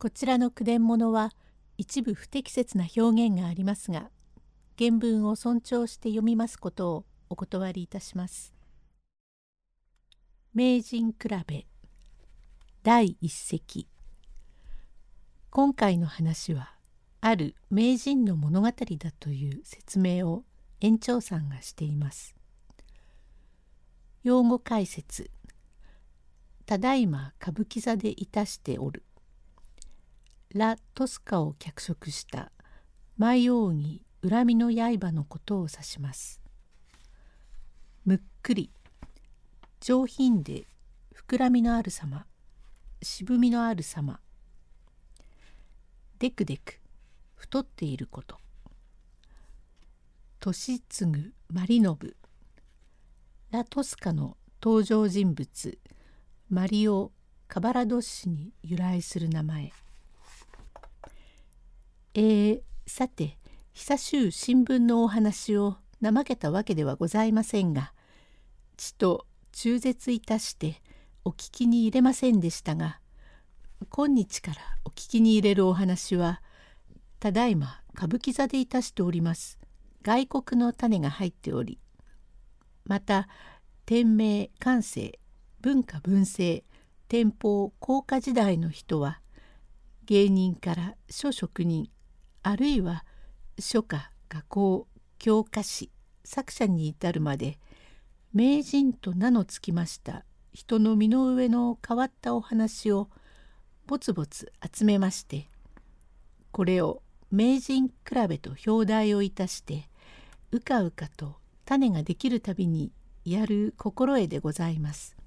こちらの句伝物は一部不適切な表現がありますが原文を尊重して読みますことをお断りいたします。名人比べ第一席今回の話はある名人の物語だという説明を園長さんがしています。用語解説ただいま歌舞伎座でいたしておるラ・トスカを脚色した。舞扇恨みの刃のことを指します。むっくり。上品で膨らみのある様。渋みのある様。でくでく太っていること。年継マリノブラ・トスカの登場人物。マリオ・カバラドッシに由来する名前。えー、さて久しゅう新聞のお話を怠けたわけではございませんがちと中絶いたしてお聞きに入れませんでしたが今日からお聞きに入れるお話はただいま歌舞伎座でいたしております。外国の種が入っておりまた天明感性文化文政天保高化時代の人は芸人から諸職人あるいは書家画工教科師作者に至るまで名人と名の付きました人の身の上の変わったお話をぼつぼつ集めましてこれを名人比べと表題をいたしてうかうかと種ができるたびにやる心得でございます。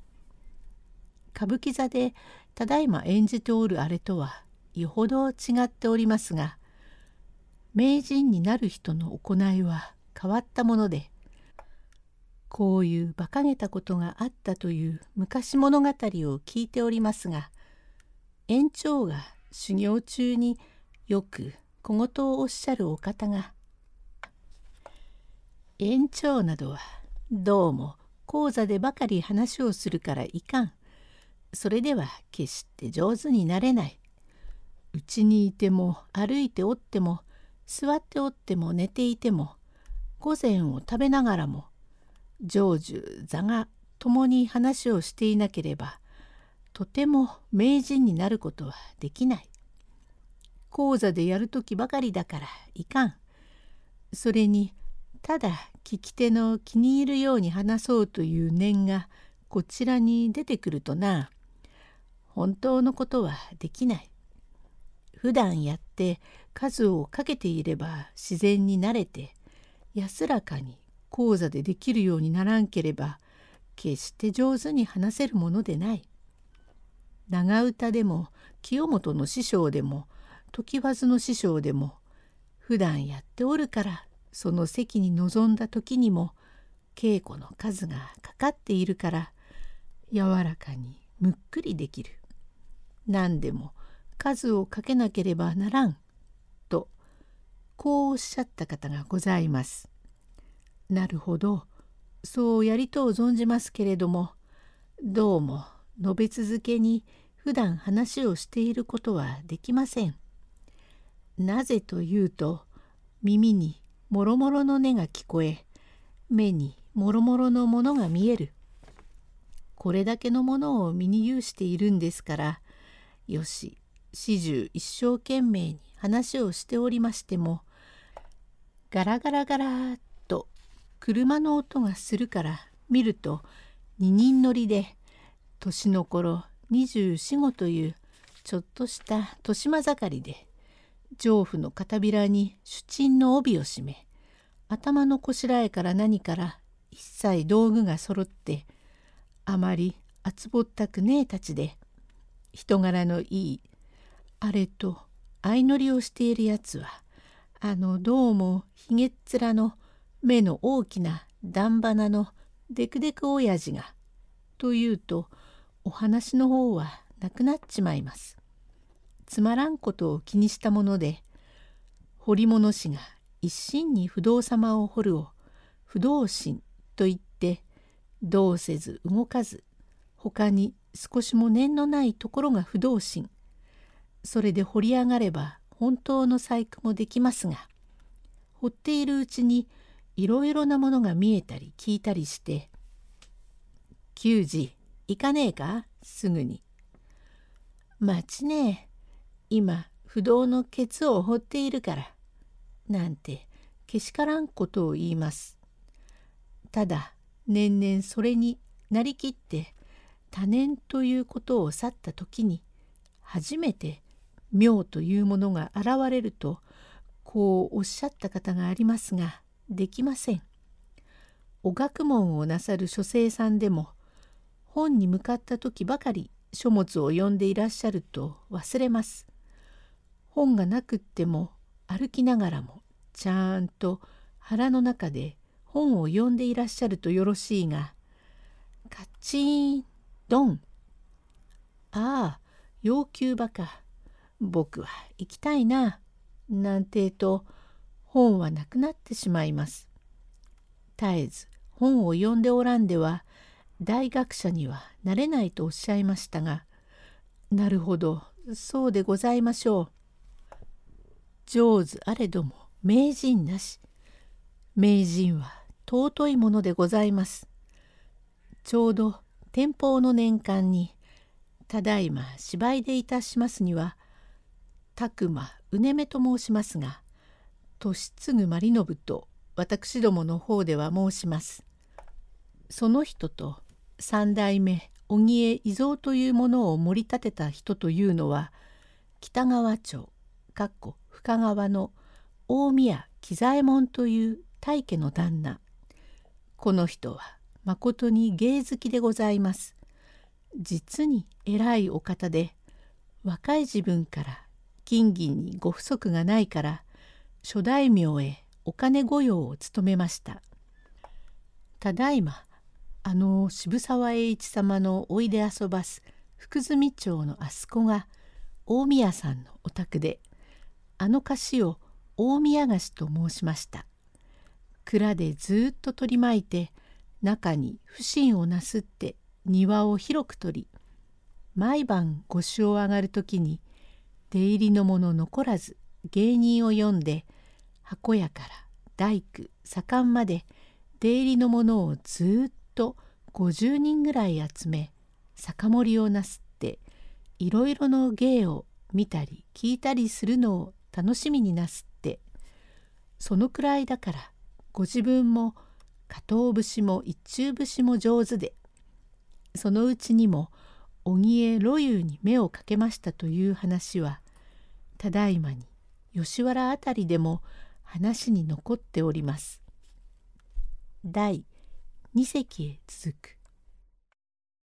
歌舞伎座でただいま演じておるあれとはよほど違っておりますが名人になる人の行いは変わったものでこういう馬鹿げたことがあったという昔物語を聞いておりますが園長が修行中によく小言をおっしゃるお方が「園長などはどうも講座でばかり話をするからいかん」それでは決して上手になれない。うちにいても歩いておっても座っておっても寝ていても午前を食べながらも成就座が共に話をしていなければとても名人になることはできない。講座でやる時ばかりだからいかん。それにただ聞き手の気に入るように話そうという念がこちらに出てくるとな本当のことはできない。普段やって数をかけていれば自然に慣れて安らかに講座でできるようにならんければ決して上手に話せるものでない。長唄でも清本の師匠でも常磐の師匠でも普段やっておるからその席に臨んだ時にも稽古の数がかかっているから柔らかにむっくりできる。何でも数をかけなければならんこうおっしゃった方がございます。なるほどそうやりとう存じますけれどもどうも述べ続けに普段話をしていることはできません。なぜというと耳にもろもろの音が聞こえ目にもろもろのものが見える。これだけのものを身に有しているんですからよし始終一生懸命に話をしておりましてもガラガラガラと車の音がするから見ると二人乗りで年の頃2425というちょっとした豊島盛りで上府の片びらに主鎮の帯を締め頭のこしらえから何から一切道具が揃ってあまり厚ぼったくねえたちで人柄のいいあれと相乗りをしているやつはあのどうもひげっ面の目の大きな段花のデクデク親父がというとお話の方はなくなっちまいます。つまらんことを気にしたもので彫り物師が一心に不動様を彫るを不動心と言ってどうせず動かず他に少しも念のないところが不動心それで掘り上がれば本当の細工もできますが掘っているうちにいろいろなものが見えたり聞いたりして「球児行かねえかすぐに。待ちねえ今不動のケツを掘っているから」なんてけしからんことを言います。ただ年々それになりきって多年ということを去った時に初めて妙というものが現れるとこうおっしゃった方がありますができません。お学問をなさる書生さんでも本に向かった時ばかり書物を読んでいらっしゃると忘れます。本がなくっても歩きながらもちゃんと腹の中で本を読んでいらっしゃるとよろしいがカチーンドンああ要求ばか僕は行きたいななんてと本はなくなってしまいます。絶えず本を読んでおらんでは大学者にはなれないとおっしゃいましたがなるほどそうでございましょう。上手あれども名人なし名人は尊いものでございます。ちょうど天保の年間にただいま芝居でいたしますには拓磨うねめと申しますが利次真理信と私どもの方では申します。その人と三代目荻江伊蔵というものを盛り立てた人というのは北川町かっこ深川の大宮喜左衛門という大家の旦那この人はまことに芸好きでございます。実に偉いお方で若い自分から金銀にご不足がないから諸大名へお金御用を務めました。ただいまあの渋沢栄一様のおいで遊ばす福住町のあそこが大宮さんのお宅であの菓子を大宮菓子と申しました。蔵でずっと取り巻いて中に不審をなすって庭を広く取り毎晩御酒を上がる時に出入りの者残らず芸人を呼んで箱屋から大工左官まで出入りの者をずっと50人ぐらい集め酒盛りをなすっていろいろの芸を見たり聞いたりするのを楽しみになすってそのくらいだからご自分も加藤節も一中節も上手でそのうちにも荻江露遊に目をかけましたという話はただいまに吉原あたりでも話に残っております。第二席へ続く